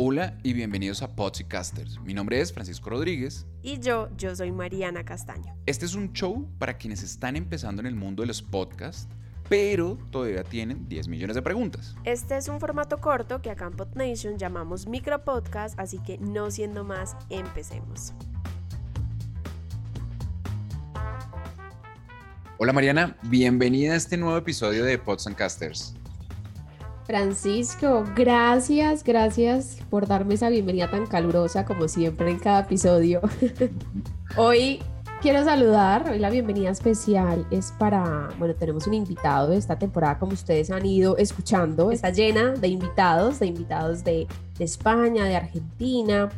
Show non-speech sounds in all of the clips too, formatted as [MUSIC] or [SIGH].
Hola y bienvenidos a Podcasters. Mi nombre es Francisco Rodríguez. Y yo, yo soy Mariana Castaño. Este es un show para quienes están empezando en el mundo de los podcasts, pero todavía tienen 10 millones de preguntas. Este es un formato corto que acá en PodNation llamamos micropodcast, así que no siendo más, empecemos. Hola Mariana, bienvenida a este nuevo episodio de Podcasters. Francisco, gracias, gracias por darme esa bienvenida tan calurosa como siempre en cada episodio. [LAUGHS] hoy quiero saludar, hoy la bienvenida especial es para, bueno, tenemos un invitado de esta temporada como ustedes han ido escuchando, está llena de invitados, de invitados de, España, de Argentina.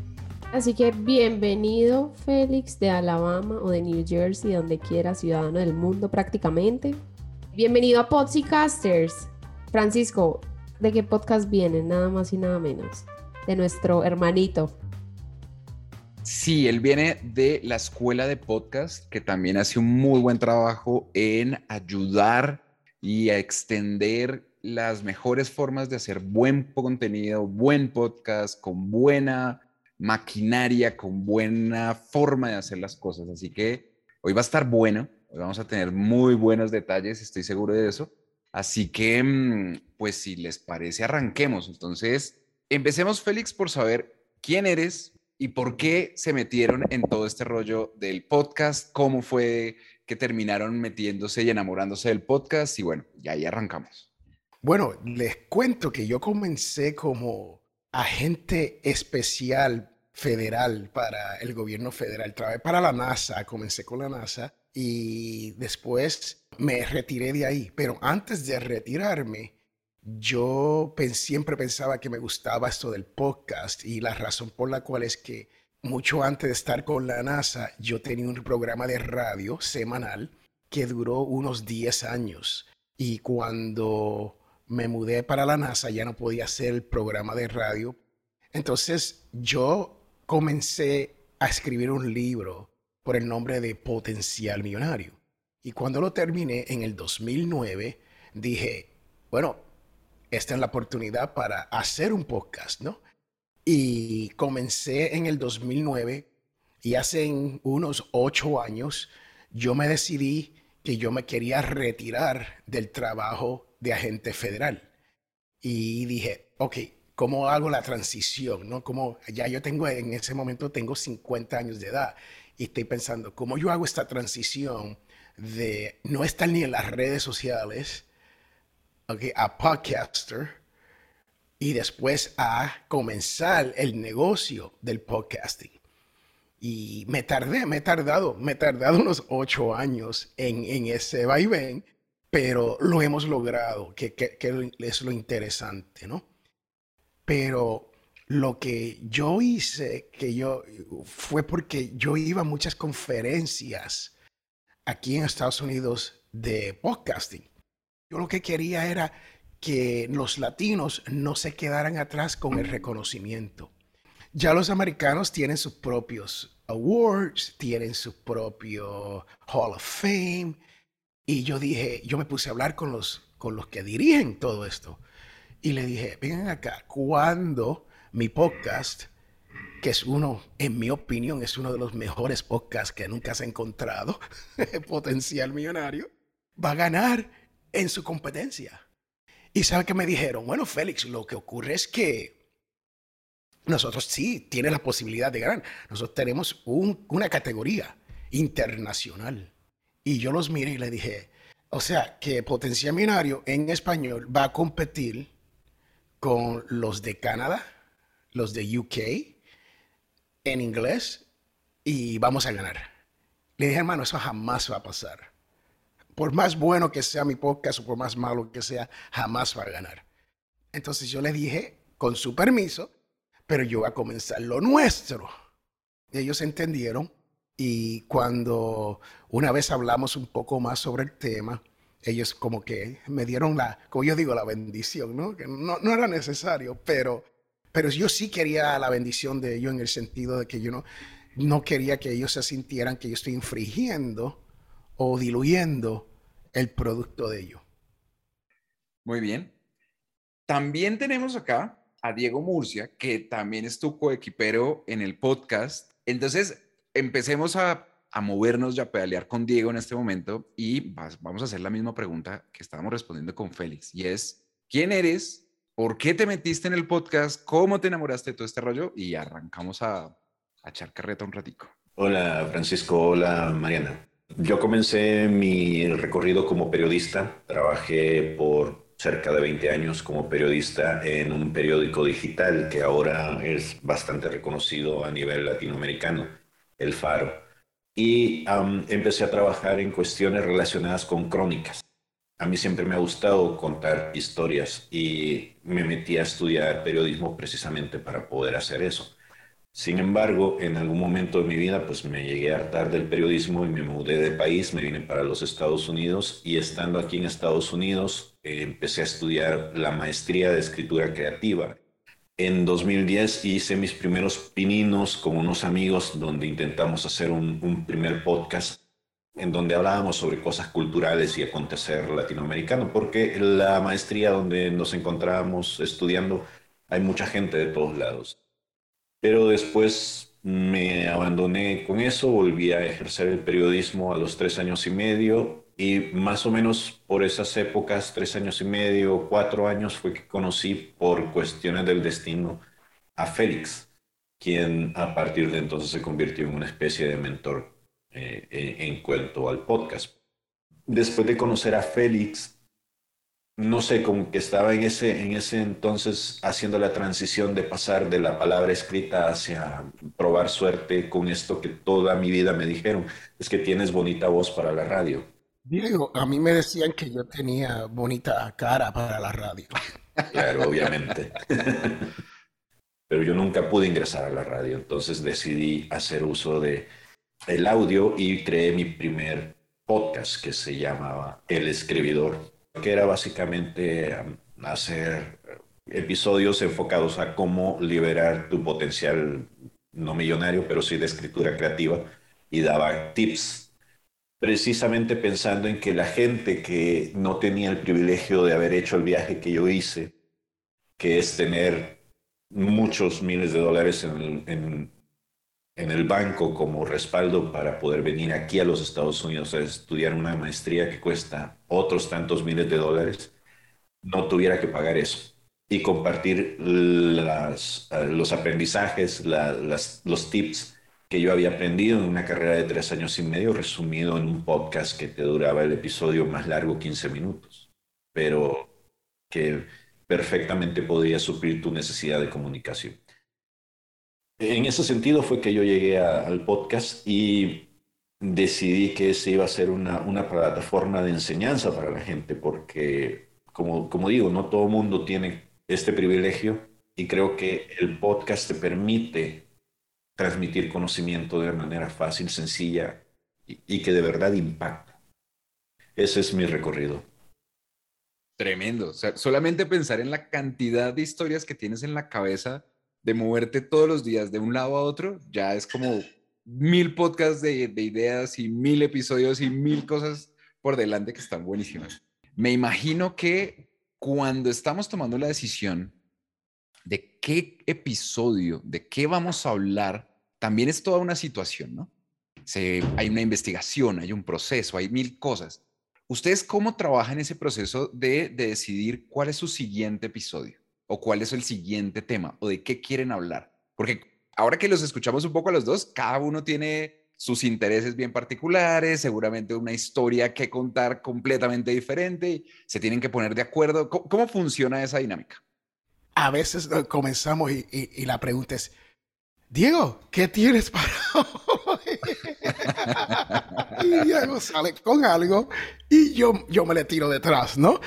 Así que bienvenido Félix de Alabama o de New Jersey, donde quiera, ciudadano del mundo prácticamente. Bienvenido a Podcasters. Francisco, de qué podcast viene, nada más y nada menos. De nuestro hermanito. Sí, él viene de la escuela de podcast, que también hace un muy buen trabajo en ayudar y a extender las mejores formas de hacer buen contenido, buen podcast, con buena maquinaria, con buena forma de hacer las cosas. Así que hoy va a estar bueno, hoy vamos a tener muy buenos detalles, estoy seguro de eso. Así que, mm, pues si les parece, arranquemos. Entonces, empecemos, Félix, por saber quién eres y por qué se metieron en todo este rollo del podcast, cómo fue que terminaron metiéndose y enamorándose del podcast y bueno, ya ahí arrancamos. Bueno, les cuento que yo comencé como agente especial federal para el gobierno federal. Trabajé para la NASA, comencé con la NASA y después me retiré de ahí. Pero antes de retirarme, yo siempre pensaba que me gustaba esto del podcast y la razón por la cual es que mucho antes de estar con la NASA, yo tenía un programa de radio semanal que duró unos 10 años. Y cuando me mudé para la NASA ya no podía hacer el programa de radio. Entonces yo comencé a escribir un libro por el nombre de Potencial Millonario. Y cuando lo terminé en el 2009, dije, bueno, esta es la oportunidad para hacer un podcast, ¿no? Y comencé en el 2009 y hace unos ocho años yo me decidí que yo me quería retirar del trabajo de agente federal. Y dije, ok, ¿cómo hago la transición? ¿no? Como ya yo tengo, en ese momento tengo 50 años de edad y estoy pensando, ¿cómo yo hago esta transición de no estar ni en las redes sociales a podcaster y después a comenzar el negocio del podcasting? Y me tardé, me he tardado, me he tardado unos ocho años en, en ese vaivén, pero lo hemos logrado, que, que, que es lo interesante, ¿no? Pero lo que yo hice, que yo, fue porque yo iba a muchas conferencias aquí en Estados Unidos de podcasting. Yo lo que quería era que los latinos no se quedaran atrás con el reconocimiento. Ya los americanos tienen sus propios awards, tienen su propio Hall of Fame. Y yo dije, yo me puse a hablar con los, con los que dirigen todo esto. Y le dije, vengan acá, ¿cuándo mi podcast, que es uno, en mi opinión, es uno de los mejores podcasts que nunca se ha encontrado, [LAUGHS] potencial millonario, va a ganar en su competencia. Y sabe que me dijeron, bueno, Félix, lo que ocurre es que nosotros sí tiene la posibilidad de ganar. Nosotros tenemos una categoría internacional. Y yo los miré y le dije, o sea, que Potencial Millonario en español va a competir con los de Canadá, los de UK en inglés y vamos a ganar. Le dije, hermano, eso jamás va a pasar. Por más bueno que sea mi podcast o por más malo que sea, jamás va a ganar. Entonces yo le dije, con su permiso, pero yo voy a comenzar lo nuestro. ellos entendieron y cuando una vez hablamos un poco más sobre el tema, ellos como que me dieron la, como yo digo, la bendición, ¿no? Que no era necesario, pero, pero yo sí quería la bendición de ellos en el sentido de que yo no, no quería que ellos se sintieran que yo estoy infringiendo o diluyendo el producto de ellos. Muy bien. También tenemos acá a Diego Murcia, que también es tu coequipero en el podcast. Entonces, empecemos a, movernos y a pedalear con Diego en este momento y vamos a hacer la misma pregunta que estábamos respondiendo con Félix y es, ¿quién eres? ¿Por qué te metiste en el podcast? ¿Cómo te enamoraste de todo este rollo? Y arrancamos a, a echar carreta un ratico. Hola Francisco, hola Mariana. Yo comencé mi recorrido como periodista, trabajé por cerca de 20 años como periodista en un periódico digital que ahora es bastante reconocido a nivel latinoamericano, El Faro. Y empecé a trabajar en cuestiones relacionadas con crónicas. A mí siempre me ha gustado contar historias y me metí a estudiar periodismo precisamente para poder hacer eso. Sin embargo, en algún momento de mi vida, pues me llegué a hartar del periodismo y me mudé de país, me vine para los Estados Unidos y estando aquí en Estados Unidos eh, empecé a estudiar la maestría de escritura creativa. En 2010 hice mis primeros pininos con unos amigos donde intentamos hacer un, un primer podcast en donde hablábamos sobre cosas culturales y acontecer latinoamericano, porque la maestría donde nos encontrábamos estudiando hay mucha gente de todos lados. Pero después me abandoné con eso, volví a ejercer el periodismo a los tres años y medio y más o menos por esas épocas, tres años y medio, cuatro años, fue que conocí por cuestiones del destino a Félix, quien a partir de entonces se convirtió en una especie de mentor eh, en cuanto al podcast. Después de conocer a Félix, no sé, como que estaba en ese, en ese entonces haciendo la transición de pasar de la palabra escrita hacia probar suerte con esto que toda mi vida me dijeron, es que tienes bonita voz para la radio. Diego, a mí me decían que yo tenía bonita cara para la radio. Claro, obviamente. [LAUGHS] Pero yo nunca pude ingresar a la radio, entonces decidí hacer uso de el audio y creé mi primer podcast que se llamaba El Escribidor que era básicamente um, hacer episodios enfocados a cómo liberar tu potencial no millonario, pero sí de escritura creativa, y daba tips, precisamente pensando en que la gente que no tenía el privilegio de haber hecho el viaje que yo hice, que es tener muchos miles de dólares en, en en el banco como respaldo para poder venir aquí a los Estados Unidos a estudiar una maestría que cuesta otros tantos miles de dólares, no tuviera que pagar eso y compartir las, eh, los aprendizajes, los tips que yo había aprendido en una carrera de tres años y medio, resumido en un podcast que te duraba el episodio más largo, 15 minutos, pero que perfectamente podía suplir tu necesidad de comunicación. En ese sentido fue que yo llegué al podcast y decidí que ese iba a ser una, una plataforma de enseñanza para la gente, porque, como, como digo, no todo mundo tiene este privilegio y creo que el podcast te permite transmitir conocimiento de manera fácil, sencilla y, que de verdad impacta. Ese es mi recorrido. Tremendo. Solamente pensar en la cantidad de historias que tienes en la cabeza de moverte todos los días de un lado a otro, ya es como mil podcasts de, ideas y mil episodios y mil cosas por delante que están buenísimas. Me imagino que cuando estamos tomando la decisión de qué episodio, de qué vamos a hablar, también es toda una situación, ¿no? Hay una investigación, hay un proceso, hay mil cosas. ¿Ustedes cómo trabajan ese proceso de decidir cuál es su siguiente episodio? O cuál es el siguiente tema o de qué quieren hablar. Porque ahora que los escuchamos un poco a los dos, cada uno tiene sus intereses bien particulares, seguramente una historia que contar completamente diferente, se tienen que poner de acuerdo. ¿Cómo, funciona esa dinámica? A veces eh, comenzamos y, la pregunta es, Diego, ¿qué tienes para hoy? [LAUGHS] y Diego sale con algo y yo, yo me le tiro detrás, ¿no?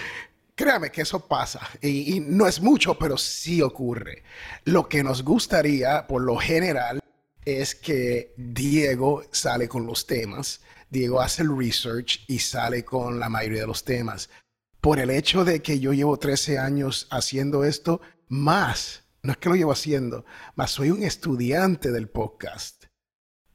Créame que eso pasa y, no es mucho, pero sí ocurre. Lo que nos gustaría, por lo general, es que Diego sale con los temas, Diego hace el research y sale con la mayoría de los temas. Por el hecho de que yo llevo 13 años haciendo esto, más, no es que lo llevo haciendo, más soy un estudiante del podcast.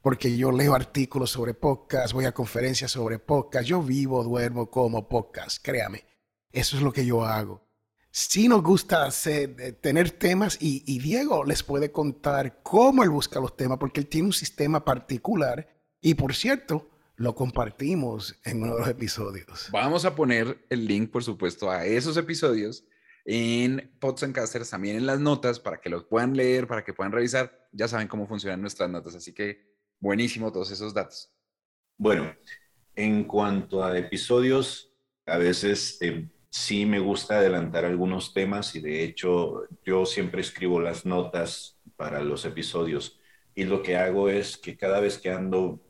Porque yo leo artículos sobre podcast, voy a conferencias sobre podcast, yo vivo, duermo como podcast, créame. Eso es lo que yo hago sí nos gusta hacer, eh, tener temas y, Diego les puede contar cómo él busca los temas, porque él tiene un sistema particular y por cierto, lo compartimos en uno de los episodios. Vamos a poner el link, por supuesto, a esos episodios en Pods and Casters, también en las notas, para que los puedan leer, para que puedan revisar. Ya saben cómo funcionan nuestras notas, así que buenísimo todos esos datos. Bueno, en cuanto a episodios, a veces... Eh, sí me gusta adelantar algunos temas y de hecho yo siempre escribo las notas para los episodios y lo que hago es que cada vez que ando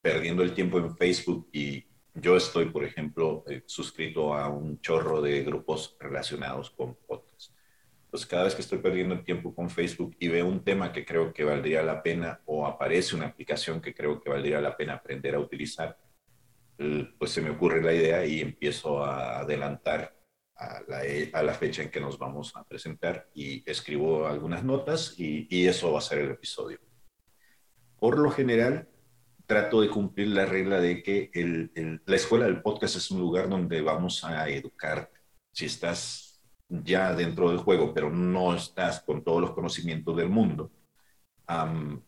perdiendo el tiempo en Facebook y yo estoy, por ejemplo, eh, suscrito a un chorro de grupos relacionados con podcasts. Entonces, cada vez que estoy perdiendo el tiempo con Facebook y veo un tema que creo que valdría la pena o aparece una aplicación que creo que valdría la pena aprender a utilizar, pues se me ocurre la idea y empiezo a adelantar a la, fecha en que nos vamos a presentar y escribo algunas notas y, eso va a ser el episodio. Por lo general, trato de cumplir la regla de que la escuela del podcast es un lugar donde vamos a educar. Si estás ya dentro del juego, pero no estás con todos los conocimientos del mundo, um,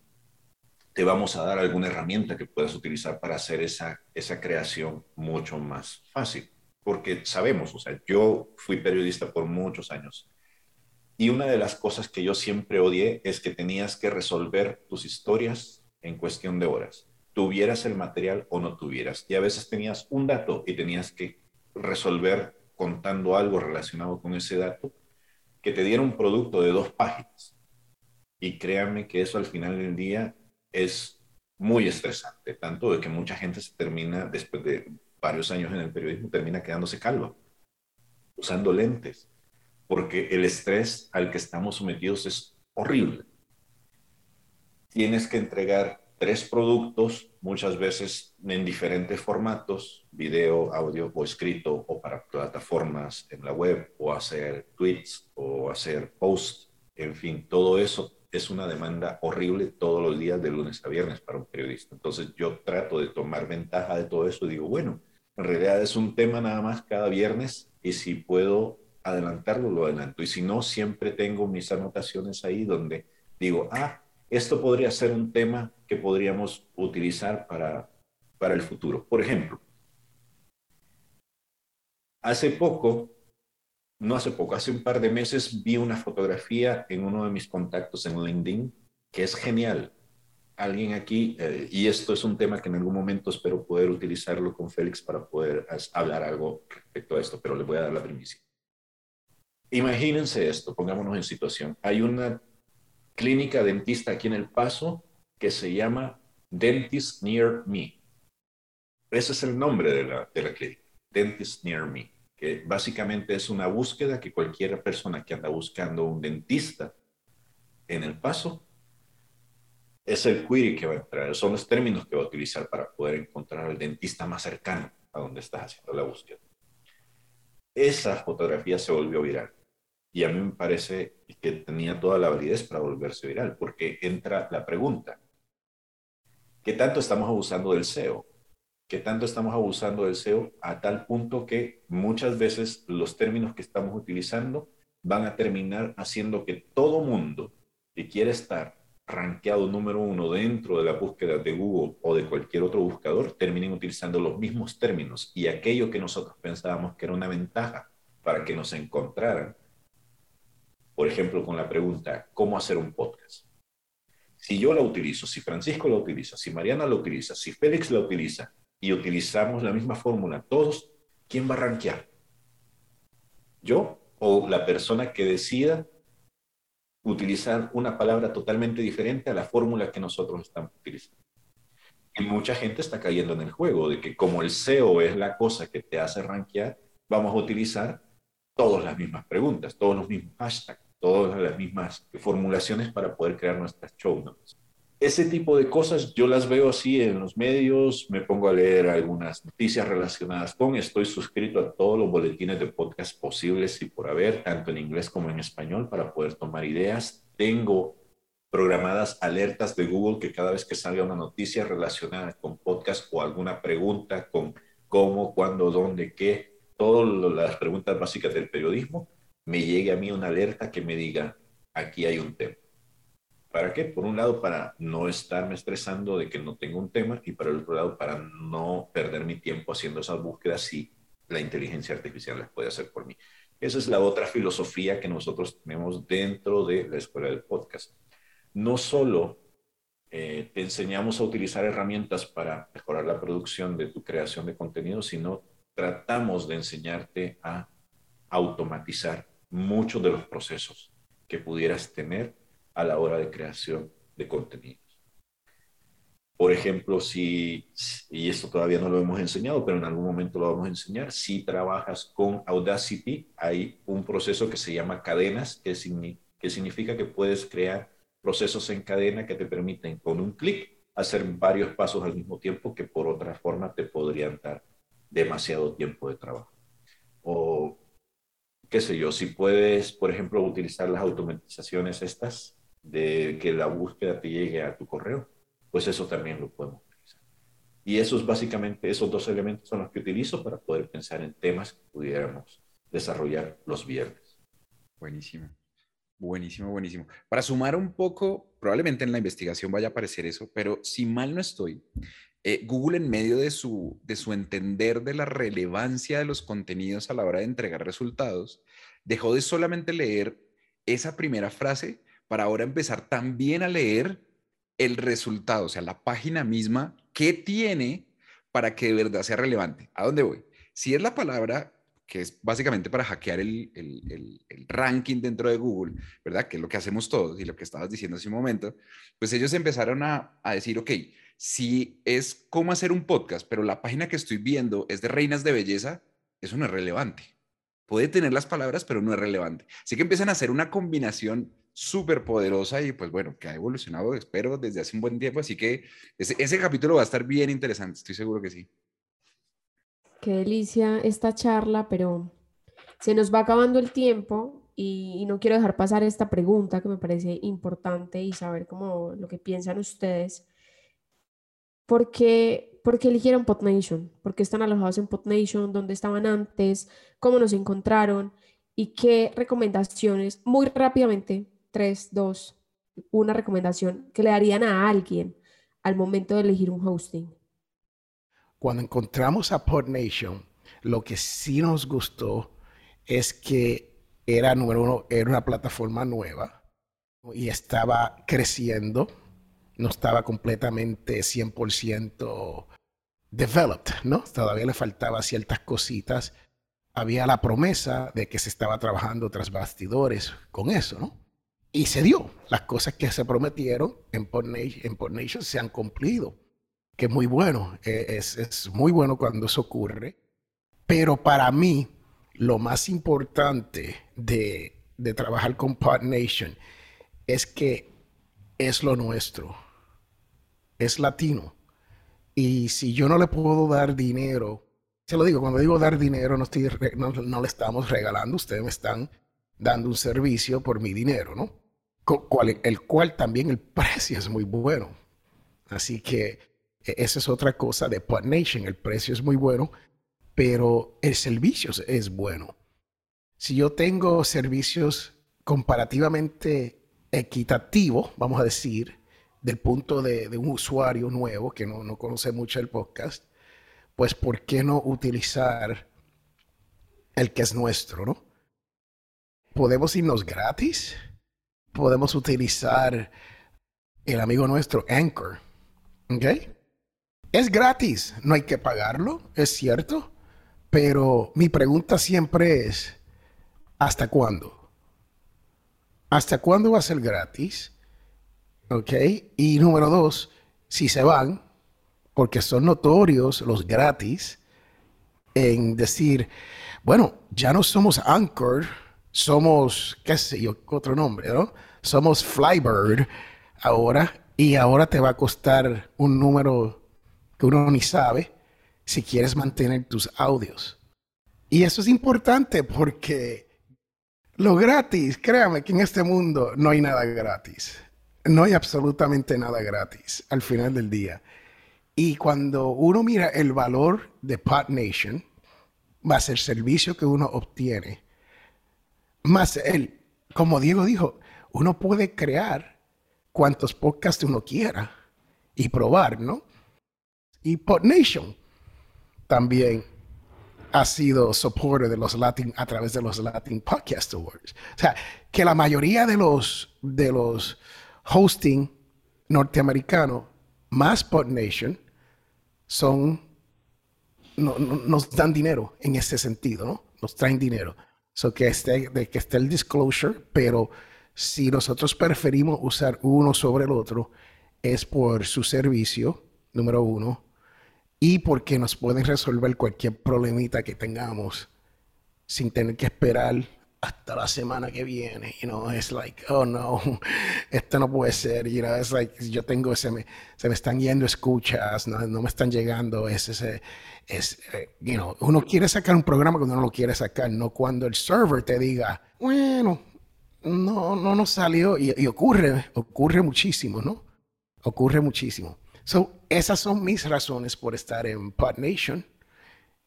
te vamos a dar alguna herramienta que puedas utilizar para hacer esa, esa creación mucho más fácil. Porque sabemos, o sea, yo fui periodista por muchos años. Y una de las cosas que yo siempre odié es que tenías que resolver tus historias en cuestión de horas. Tuvieras el material o no tuvieras. Y a veces tenías un dato y tenías que resolver contando algo relacionado con ese dato que te diera un producto de dos páginas. Y créanme que eso al final del día es muy estresante, tanto de que mucha gente se termina, después de varios años en el periodismo, termina quedándose calvo, usando lentes, porque el estrés al que estamos sometidos es horrible. Tienes que entregar tres productos, muchas veces en diferentes formatos, video, audio o escrito, o para plataformas en la web, o hacer tweets, o hacer posts, en fin, todo eso es una demanda horrible todos los días de lunes a viernes para un periodista. Entonces yo trato de tomar ventaja de todo eso y digo, bueno, en realidad es un tema nada más cada viernes y si puedo adelantarlo, lo adelanto. Y si no, siempre tengo mis anotaciones ahí donde digo, ah, esto podría ser un tema que podríamos utilizar para, para el futuro. Por ejemplo, hace poco no hace poco, hace un par de meses vi una fotografía en uno de mis contactos en LinkedIn que es genial. Alguien aquí, eh, y esto es un tema que en algún momento espero poder utilizarlo con Félix para poder hablar algo respecto a esto, pero le voy a dar la primicia. Imagínense esto, pongámonos en situación. Hay una clínica dentista aquí en El Paso que se llama Dentist Near Me. Ese es el nombre de la, de la clínica, Dentist Near Me que básicamente es una búsqueda que cualquier persona que anda buscando un dentista en el paso es el query que va a entrar, son los términos que va a utilizar para poder encontrar al dentista más cercano a donde estás haciendo la búsqueda. Esa fotografía se volvió viral y a mí me parece que tenía toda la validez para volverse viral, porque entra la pregunta, ¿qué tanto estamos abusando del SEO? Que tanto estamos abusando del SEO a tal punto que muchas veces los términos que estamos utilizando van a terminar haciendo que todo mundo que quiere estar rankeado número uno dentro de la búsqueda de Google o de cualquier otro buscador, terminen utilizando los mismos términos y aquello que nosotros pensábamos que era una ventaja para que nos encontraran, por ejemplo, con la pregunta, ¿cómo hacer un podcast? Si yo la utilizo, si Francisco la utiliza, si Mariana la utiliza, si Félix la utiliza, y utilizamos la misma fórmula todos, ¿quién va a rankear? ¿Yo o la persona que decida utilizar una palabra totalmente diferente a la fórmula que nosotros estamos utilizando? Y mucha gente está cayendo en el juego de que como el SEO es la cosa que te hace rankear, vamos a utilizar todas las mismas preguntas, todos los mismos hashtags, todas las mismas formulaciones para poder crear nuestras show notes. Ese tipo de cosas yo las veo así en los medios, me pongo a leer algunas noticias relacionadas con, estoy suscrito a todos los boletines de podcast posibles y por haber, tanto en inglés como en español, para poder tomar ideas. Tengo programadas alertas de Google que cada vez que salga una noticia relacionada con podcast o alguna pregunta con cómo, cuándo, dónde, qué, todas las preguntas básicas del periodismo, me llegue a mí una alerta que me diga, aquí hay un tema. ¿Para qué? Por un lado, para no estarme estresando de que no tengo un tema y por el otro lado, para no perder mi tiempo haciendo esas búsquedas si la inteligencia artificial las puede hacer por mí. Esa es la otra filosofía que nosotros tenemos dentro de la escuela del podcast. No solo eh, te enseñamos a utilizar herramientas para mejorar la producción de tu creación de contenido, sino tratamos de enseñarte a automatizar muchos de los procesos que pudieras tener a la hora de creación de contenidos. Por ejemplo, si, y esto todavía no lo hemos enseñado, pero en algún momento lo vamos a enseñar, si trabajas con Audacity, hay un proceso que se llama cadenas, que, que significa que puedes crear procesos en cadena que te permiten con un clic hacer varios pasos al mismo tiempo que por otra forma te podrían dar demasiado tiempo de trabajo. O qué sé yo, si puedes, por ejemplo, utilizar las automatizaciones estas de que la búsqueda te llegue a tu correo, pues eso también lo podemos utilizar. Y esos básicamente, esos dos elementos son los que utilizo para poder pensar en temas que pudiéramos desarrollar los viernes. Buenísimo. Buenísimo, buenísimo. Para sumar un poco, probablemente en la investigación vaya a aparecer eso, pero si mal no estoy, eh, Google en medio de su, de su entender de la relevancia de los contenidos a la hora de entregar resultados, dejó de solamente leer esa primera frase para ahora empezar también a leer el resultado, o sea, la página misma, qué tiene para que de verdad sea relevante. ¿A dónde voy? Si es la palabra que es básicamente para hackear el, ranking dentro de Google, ¿verdad? Que es lo que hacemos todos y lo que estabas diciendo hace un momento, pues ellos empezaron a, a decir, ok, si es cómo hacer un podcast, pero la página que estoy viendo es de reinas de belleza, eso no es relevante. Puede tener las palabras, pero no es relevante. Así que empiezan a hacer una combinación súper poderosa y pues bueno, que ha evolucionado, espero, desde hace un buen tiempo. Así que ese, capítulo va a estar bien interesante, estoy seguro que sí. Qué delicia esta charla, pero se nos va acabando el tiempo y, no quiero dejar pasar esta pregunta que me parece importante y saber cómo lo que piensan ustedes. ¿Por qué, ¿Por qué eligieron PodNation? ¿Por qué están alojados en PodNation? ¿Dónde estaban antes? ¿Cómo nos encontraron? ¿Y qué recomendaciones, muy rápidamente, tres, dos, una recomendación que le darían a alguien al momento de elegir un hosting? Cuando encontramos a PodNation, lo que sí nos gustó es que era, número uno, era una plataforma nueva y estaba creciendo, no estaba completamente 100% developed, ¿no? Todavía le faltaba ciertas cositas. Había la promesa de que se estaba trabajando tras bastidores con eso, ¿no? Y se dio. Las cosas que se prometieron en PodNation, se han cumplido, que es muy bueno. E, es, es muy bueno cuando eso ocurre. Pero para mí, lo más importante de, de trabajar con PodNation es que es lo nuestro. Es latino. Y si yo no le puedo dar dinero, se lo digo, cuando digo dar dinero, no, estoy, no, no le estamos regalando, ustedes me están dando un servicio por mi dinero, ¿no? el cual también el precio es muy bueno. Así que e, esa es otra cosa de PodNation, el precio es muy bueno, pero el servicio es bueno. Si yo tengo servicios comparativamente equitativos, vamos a decir, del punto de, un usuario nuevo que no, no conoce mucho el podcast, pues ¿por qué no utilizar el que es nuestro, no? Podemos irnos gratis podemos utilizar el amigo nuestro Anchor. ¿Ok? Es gratis, no hay que pagarlo, es cierto. Pero mi pregunta siempre es, ¿hasta cuándo? ¿Hasta cuándo va a ser gratis? ¿Ok? Y número dos, si se van, porque son notorios los gratis, en decir, bueno, ya no somos Anchor, somos, qué sé yo, otro nombre, ¿no? Somos Flybird ahora y ahora te va a costar un número que uno ni sabe si quieres mantener tus audios. Y eso es importante porque lo gratis, créame que en este mundo no hay nada gratis. No hay absolutamente nada gratis al final del día. Y cuando uno mira el valor de Pod Nation, más el servicio que uno obtiene, más el, como Diego dijo, uno puede crear cuantos podcasts uno quiera y probar, ¿no? Y PodNation también ha sido supporter de los Latin a través de los Latin Podcast Awards. O sea, que la mayoría de los, de los hosting norteamericanos más PodNation son, nos dan dinero en ese sentido, ¿no? Nos traen dinero. So que esté, de que esté el disclosure, pero si nosotros preferimos usar uno sobre el otro, es por su servicio, número uno, y porque nos pueden resolver cualquier problemita que tengamos sin tener que esperar hasta la semana que viene. You know, it's like, oh no, [LAUGHS] esto no puede ser. You know, it's like, yo tengo, se me, se me están yendo escuchas, no, no me están llegando. Es, ese, es, eh, you know, uno quiere sacar un programa cuando uno lo quiere sacar, no cuando el server te diga, bueno, no, no nos salió y, ocurre, ocurre muchísimo, ¿no? Ocurre muchísimo. So, esas son mis razones por estar en Pod Nation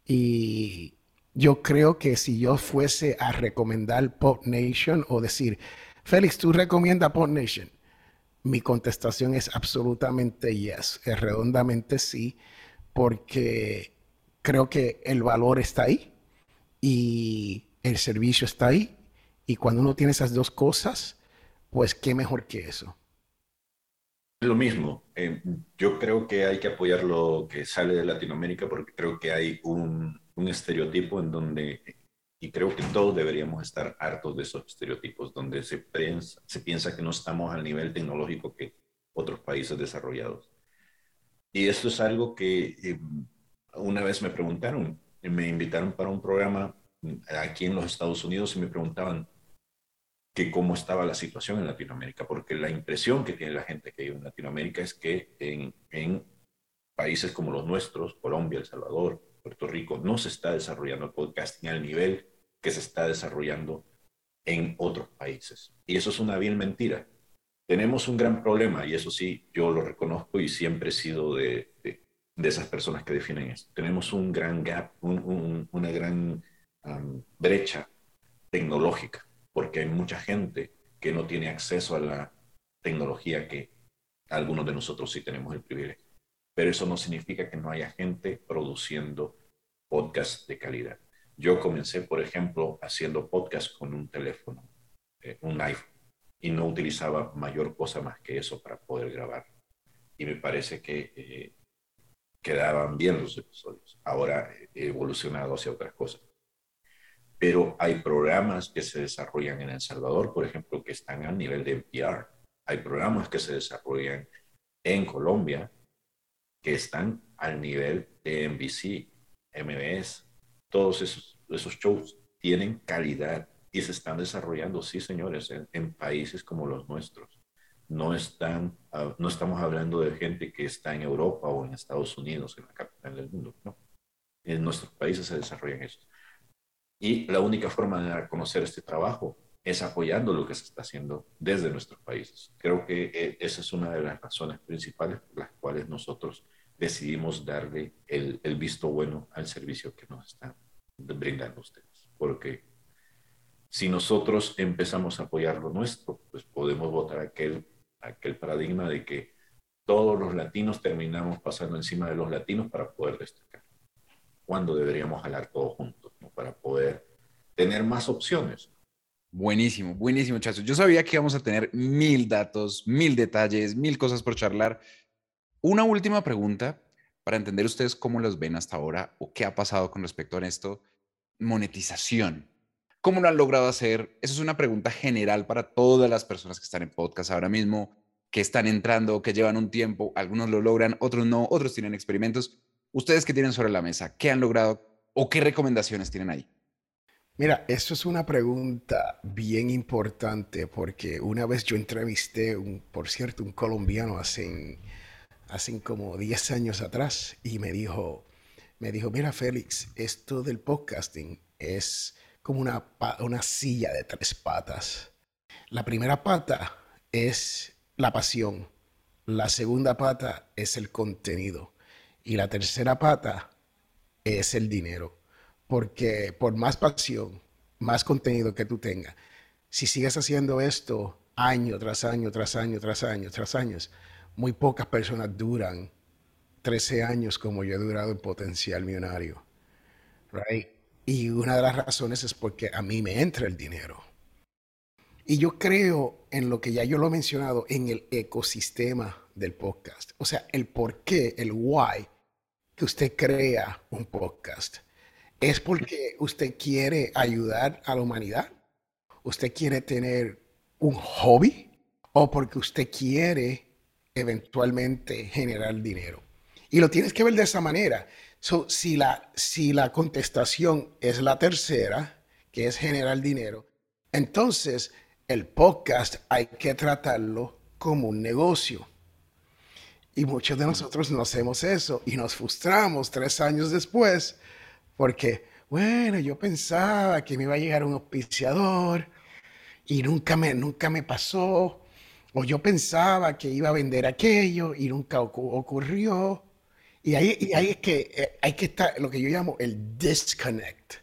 y yo creo que si yo fuese a recomendar Pod Nation o decir, Félix, ¿tú recomiendas Pod Nation? Mi contestación es absolutamente yes, es redondamente sí, porque creo que el valor está ahí y el servicio está ahí y cuando uno tiene esas dos cosas, pues qué mejor que eso. Lo mismo, eh, yo creo que hay que apoyar lo que sale de Latinoamérica porque creo que hay un, un estereotipo en donde, y creo que todos deberíamos estar hartos de esos estereotipos, donde se, piensa, se piensa que no estamos al nivel tecnológico que otros países desarrollados. Y esto es algo que eh, una vez me preguntaron, me invitaron para un programa aquí en los Estados Unidos y me preguntaban, que cómo estaba la situación en Latinoamérica, porque la impresión que tiene la gente que vive en Latinoamérica es que en, en países como los nuestros, Colombia, El Salvador, Puerto Rico, no se está desarrollando el podcasting al nivel que se está desarrollando en otros países. Y eso es una bien mentira. Tenemos un gran problema, y eso sí, yo lo reconozco y siempre he sido de, de, esas personas que definen esto. Tenemos un gran gap, un, una gran brecha tecnológica porque hay mucha gente que no tiene acceso a la tecnología que algunos de nosotros sí tenemos el privilegio. Pero eso no significa que no haya gente produciendo podcasts de calidad. Yo comencé, por ejemplo, haciendo podcast con un teléfono, eh, un iPhone, y no utilizaba mayor cosa más que eso para poder grabar. Y me parece que eh, quedaban bien los episodios. Ahora he evolucionado hacia otras cosas pero hay programas que se desarrollan en El Salvador, por ejemplo, que están a nivel de NPR. Hay programas que se desarrollan en Colombia que están al nivel de NBC, MBS. Todos esos, shows tienen calidad y se están desarrollando, sí, señores, en, países como los nuestros. No, están, ah, no estamos hablando de gente que está en Europa o en Estados Unidos, en la capital del mundo, no. En nuestros países se desarrollan estos. Y la única forma de conocer este trabajo es apoyando lo que se está haciendo desde nuestros países. Creo que eh, esa es una de las razones principales por las cuales nosotros decidimos darle el, visto bueno al servicio que nos están brindando ustedes. Porque si nosotros empezamos a apoyar lo nuestro, pues podemos votar aquel, aquel paradigma de que todos los latinos terminamos pasando encima de los latinos para poder destacar. Cuando deberíamos jalar todos juntos para poder tener más opciones. Buenísimo, buenísimo, muchachos. Yo sabía que íbamos a tener mil datos, mil detalles, mil cosas por charlar. Una última pregunta para entender ustedes cómo los ven hasta ahora o qué ha pasado con respecto a esto. Monetización. ¿Cómo lo han logrado hacer? Esa es una pregunta general para todas las personas que están en podcast ahora mismo, que están entrando, que llevan un tiempo. Algunos lo logran, otros no, otros tienen experimentos. Ustedes que tienen sobre la mesa, ¿qué han logrado o qué recomendaciones tienen ahí? Mira, eso es una pregunta bien importante porque una vez yo entrevisté, un, por cierto, un colombiano hace, hace como 10 años atrás y me dijo, me dijo, mira Félix, esto del podcasting es como una, una silla de tres patas. La primera pata es la pasión, la segunda pata es el contenido y la tercera pata es el dinero. Porque por más pasión, más contenido que tú tengas, si sigues haciendo esto año tras año, tras año, tras año, tras años, muy pocas personas duran 13 años como yo he durado en potencial millonario. Right? Y una de las razones es porque a mí me entra el dinero. Y yo creo en lo que ya yo lo he mencionado, en el ecosistema del podcast. O sea, el por qué, el why que usted crea un podcast. ¿Es porque usted quiere ayudar a la humanidad? ¿Usted quiere tener un hobby? ¿O porque usted quiere eventualmente generar dinero? Y lo tienes que ver de esa manera. si, la, si la contestación es la tercera, que es generar dinero, entonces el podcast hay que tratarlo como un negocio. Y muchos de nosotros no hacemos eso y nos frustramos tres años después porque, bueno, yo pensaba que me iba a llegar un auspiciador y nunca me, nunca me pasó. O yo pensaba que iba a vender aquello y nunca ocurrió. Y ahí, y ahí es que eh, hay que estar lo que yo llamo el disconnect.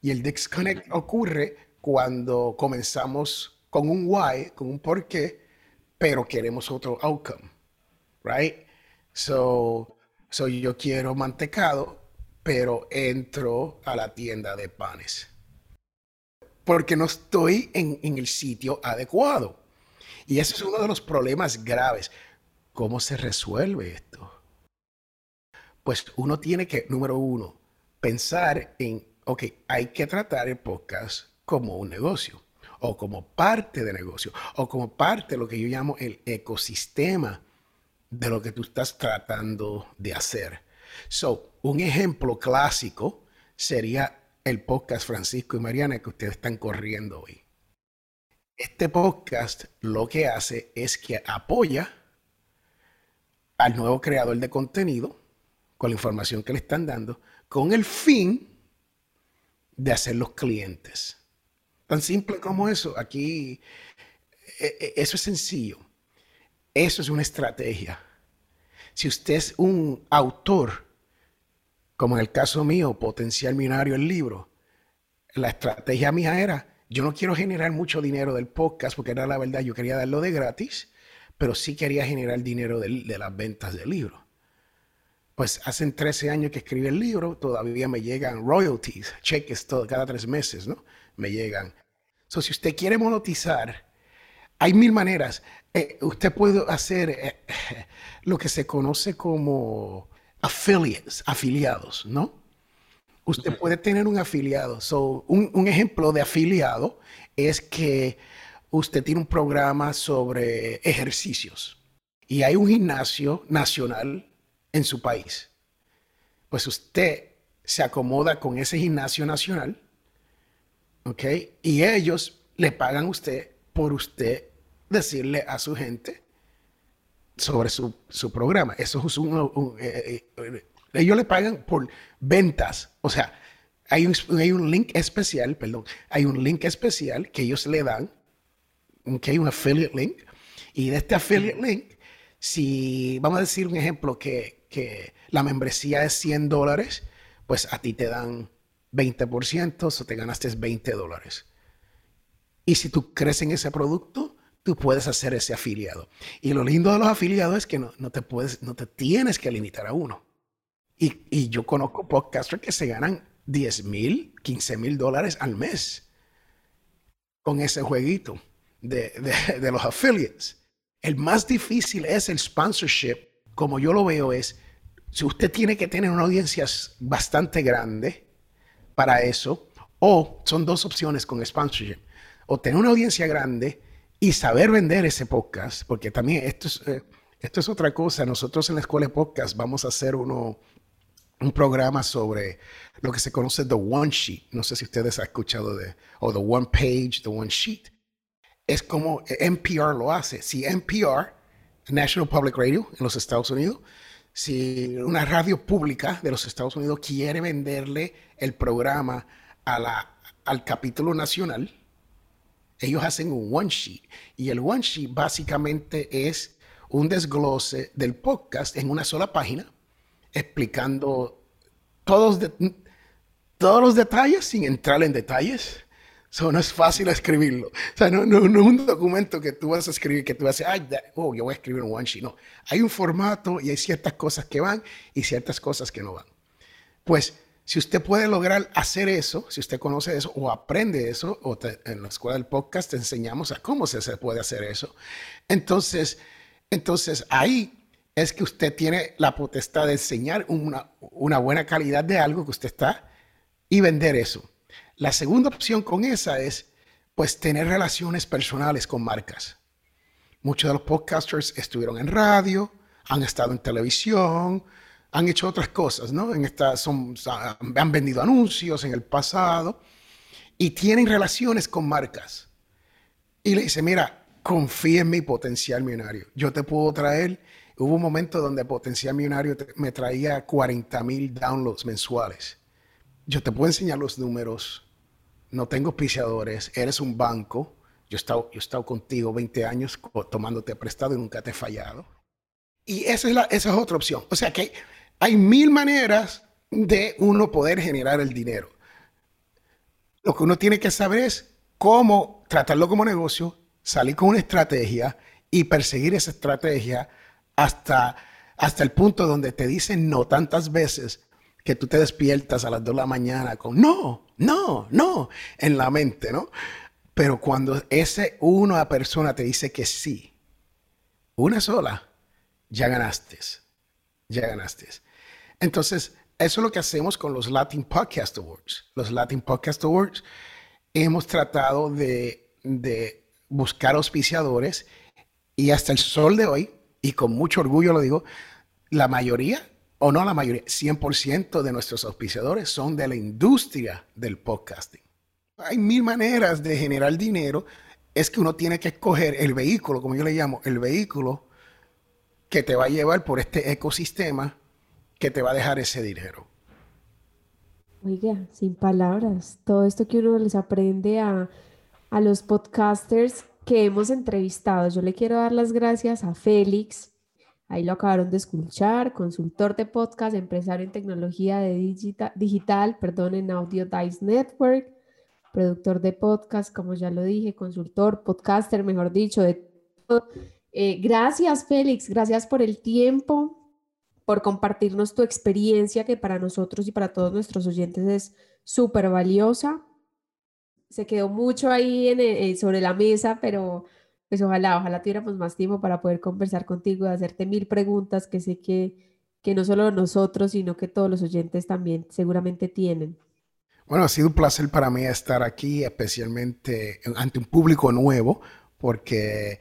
Y el disconnect ocurre cuando comenzamos con un why, con un por qué, pero queremos otro outcome. Right? So, so yo quiero mantecado, pero entro a la tienda de panes. Porque no estoy en, el sitio adecuado. Y ese es uno de los problemas graves. ¿Cómo se resuelve esto? Pues uno tiene que, número uno, pensar en, ok, hay que tratar el podcast como un negocio, o como parte de negocio, o como parte de lo que yo llamo el ecosistema de lo que tú estás tratando de hacer. So, un ejemplo clásico sería el podcast Francisco y Mariana que ustedes están corriendo hoy. Este podcast lo que hace es que apoya al nuevo creador de contenido con la información que le están dando, con el fin de hacer los clientes. Tan simple como eso. Aquí, e, e, eso es sencillo. Eso es una estrategia. Si usted es un autor, como en el caso mío, potencial millonario el libro, la estrategia mía era, yo no quiero generar mucho dinero del podcast, porque era la verdad, yo quería darlo de gratis, pero sí quería generar dinero de, las ventas del libro. Pues hace 13 años que escribí el libro, todavía me llegan royalties, cheques todo, cada tres meses, ¿no? Me llegan. So, si usted quiere monetizar, hay mil maneras. Eh, usted puede hacer eh, [LAUGHS] lo que se conoce como affiliates, afiliados, ¿no? Usted puede tener un afiliado. So, un, ejemplo de afiliado es que usted tiene un programa sobre ejercicios y hay un gimnasio nacional en su país. Pues usted se acomoda con ese gimnasio nacional, ¿ok? Y ellos le pagan a usted por usted decirle a su gente sobre su, programa. Eso es un, eh, eh, ellos le pagan por ventas. O sea, hay un, hay un link especial, perdón, hay un link especial que ellos le dan, que hay un affiliate link, y de este affiliate link, si vamos a decir un ejemplo que, que la membresía es 100 dólares, pues a ti te dan 20%, o te ganaste 20 dólares. Y si tú crees en ese producto, puedes hacer ese afiliado. Y lo lindo de los afiliados es que no, te, puedes, no te tienes que limitar a uno. Y, yo conozco podcasters que se ganan 10 mil, 15 mil dólares al mes con ese jueguito de, de, los affiliates. El más difícil es el sponsorship, como yo lo veo, es si usted tiene que tener una audiencia bastante grande para eso, o son dos opciones con sponsorship, o tener una audiencia grande y saber vender ese podcast, porque también esto es, eh, esto es otra cosa. Nosotros en la escuela de podcast vamos a hacer uno, un programa sobre lo que se conoce The One Sheet. No sé si ustedes han escuchado de, o The One Page, The One Sheet. Es como NPR lo hace. Si NPR, National Public Radio en los Estados Unidos, si una radio pública de los Estados Unidos quiere venderle el programa a la, al capítulo nacional, ellos hacen un one sheet. Y el one sheet básicamente es un desglose del podcast en una sola página, explicando todos, todos los detalles sin entrar en detalles. Eso no es fácil escribirlo. O sea, no, no, no, es un documento que tú vas a escribir, que tú vas a decir, oh, yo voy a escribir un one sheet. No, hay un formato y hay ciertas cosas que van y ciertas cosas que no van. Pues, si usted puede lograr hacer eso, si usted conoce eso o aprende eso, o en la escuela del podcast te enseñamos a cómo se puede hacer eso. Entonces, entonces ahí es que usted tiene la potestad de enseñar una, una buena calidad de algo que usted está y vender eso. La segunda opción con esa es, pues, tener relaciones personales con marcas. Muchos de los podcasters estuvieron en radio, han estado en televisión, han hecho otras cosas, ¿no? En esta, son, han vendido anuncios en el pasado y tienen relaciones con marcas. Y le dice, mira, confía en mi potencial millonario. Yo te puedo traer Hubo un momento donde Potencial Millonario me traía 40 mil downloads mensuales. Yo te puedo enseñar los números. No tengo piciadores. Eres un banco. Yo he estado, yo he estado contigo 20 años tomándote prestado y nunca te he fallado. Y esa es, la, esa es otra opción. O sea que hay mil maneras de uno poder generar el dinero. Lo que uno tiene que saber es cómo tratarlo como negocio, salir con una estrategia y perseguir esa estrategia hasta, hasta el punto donde te dicen no tantas veces que tú te despiertas a las 2 de la mañana con no, no, no en la mente, ¿no? Pero cuando ese una persona te dice que sí, una sola, ya ganaste, ya ganaste. Entonces, eso es lo que hacemos con los Latin Podcast Awards. Los Latin Podcast Awards hemos tratado de, buscar auspiciadores y hasta el sol de hoy y con mucho orgullo lo digo, la mayoría, o no la mayoría, 100% de nuestros auspiciadores son de la industria del podcasting. Hay mil maneras de generar dinero. Es que uno tiene que escoger el vehículo, como yo le llamo, el vehículo que te va a llevar por este ecosistema que te va a dejar ese dinero. Oiga, sin palabras, todo esto que uno les aprende a, a los podcasters que hemos entrevistado. Yo le quiero dar las gracias a Félix, ahí lo acabaron de escuchar, consultor de podcast, empresario en tecnología de digital, perdón, en Audio Dice Network, productor de podcast, como ya lo dije, consultor, podcaster, mejor dicho, de todo. Eh, gracias, Félix, gracias por el tiempo, por compartirnos tu experiencia, que para nosotros y para todos nuestros oyentes es súper valiosa se quedó mucho ahí en, eh, sobre la mesa, pero pues ojalá, ojalá tuviéramos más tiempo para poder conversar contigo y hacerte mil preguntas que sé que, que no solo nosotros, sino que todos los oyentes también seguramente tienen. Bueno, ha sido un placer para mí estar aquí, especialmente ante un público nuevo, porque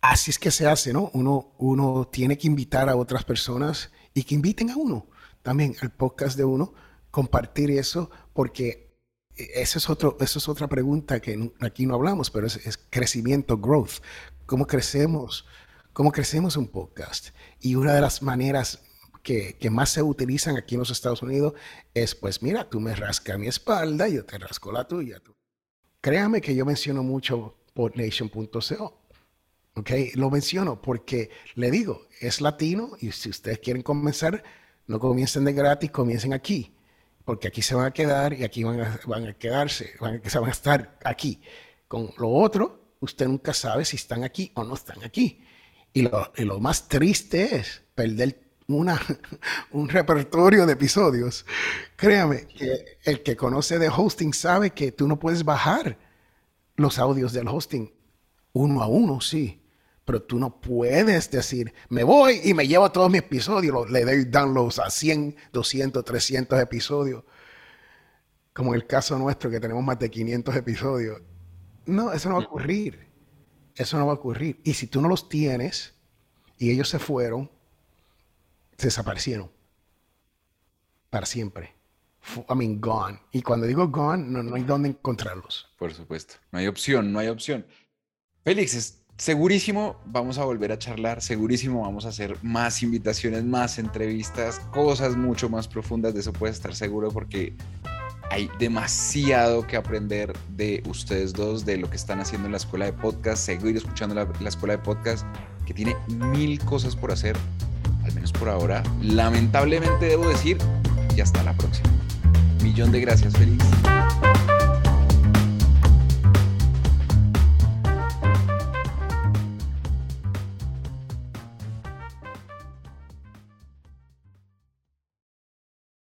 así es que se hace, ¿no? Uno, uno tiene que invitar a otras personas y que inviten a uno también al podcast de uno, compartir eso, porque eso es, otro, eso es otra pregunta que aquí no hablamos, pero es, crecimiento, growth. ¿Cómo crecemos? ¿Cómo crecemos un podcast? Y una de las maneras que, que, más se utilizan aquí en los Estados Unidos es, pues mira, tú me rascas mi espalda, yo te rasco la tuya. Créame que yo menciono mucho podnation.co. ¿ok? Lo menciono porque le digo, es latino y si ustedes quieren comenzar, no comiencen de gratis, comiencen aquí porque aquí se van a quedar y aquí van a, van a quedarse, van a, estar aquí. Con lo otro, usted nunca sabe si están aquí o no están aquí. Y lo, y lo más triste es perder una, [LAUGHS] un repertorio de episodios. Créame, que el que conoce de hosting sabe que tú no puedes bajar los audios del hosting uno a uno, sí pero tú no puedes decir, me voy y me llevo todos mis episodios, le doy downloads a 100, 200, 300 episodios, como el caso nuestro que tenemos más de 500 episodios. No, eso no va a ocurrir. Eso no va a ocurrir. Y si tú no los tienes y ellos se fueron, desaparecieron. para siempre. I mean, gone. Y cuando digo gone, no, no hay dónde encontrarlos. Por supuesto. No hay opción, no hay opción. Félix, es segurísimo vamos a volver a charlar, segurísimo vamos a hacer más invitaciones, más entrevistas, cosas mucho más profundas, de eso puedes estar seguro porque hay demasiado que aprender de ustedes dos, de lo que están haciendo en la escuela de podcast, seguir escuchando la, la escuela de podcast, que tiene mil cosas por hacer, al menos por ahora. Lamentablemente debo decir, y hasta la próxima. Millón de gracias, Félix.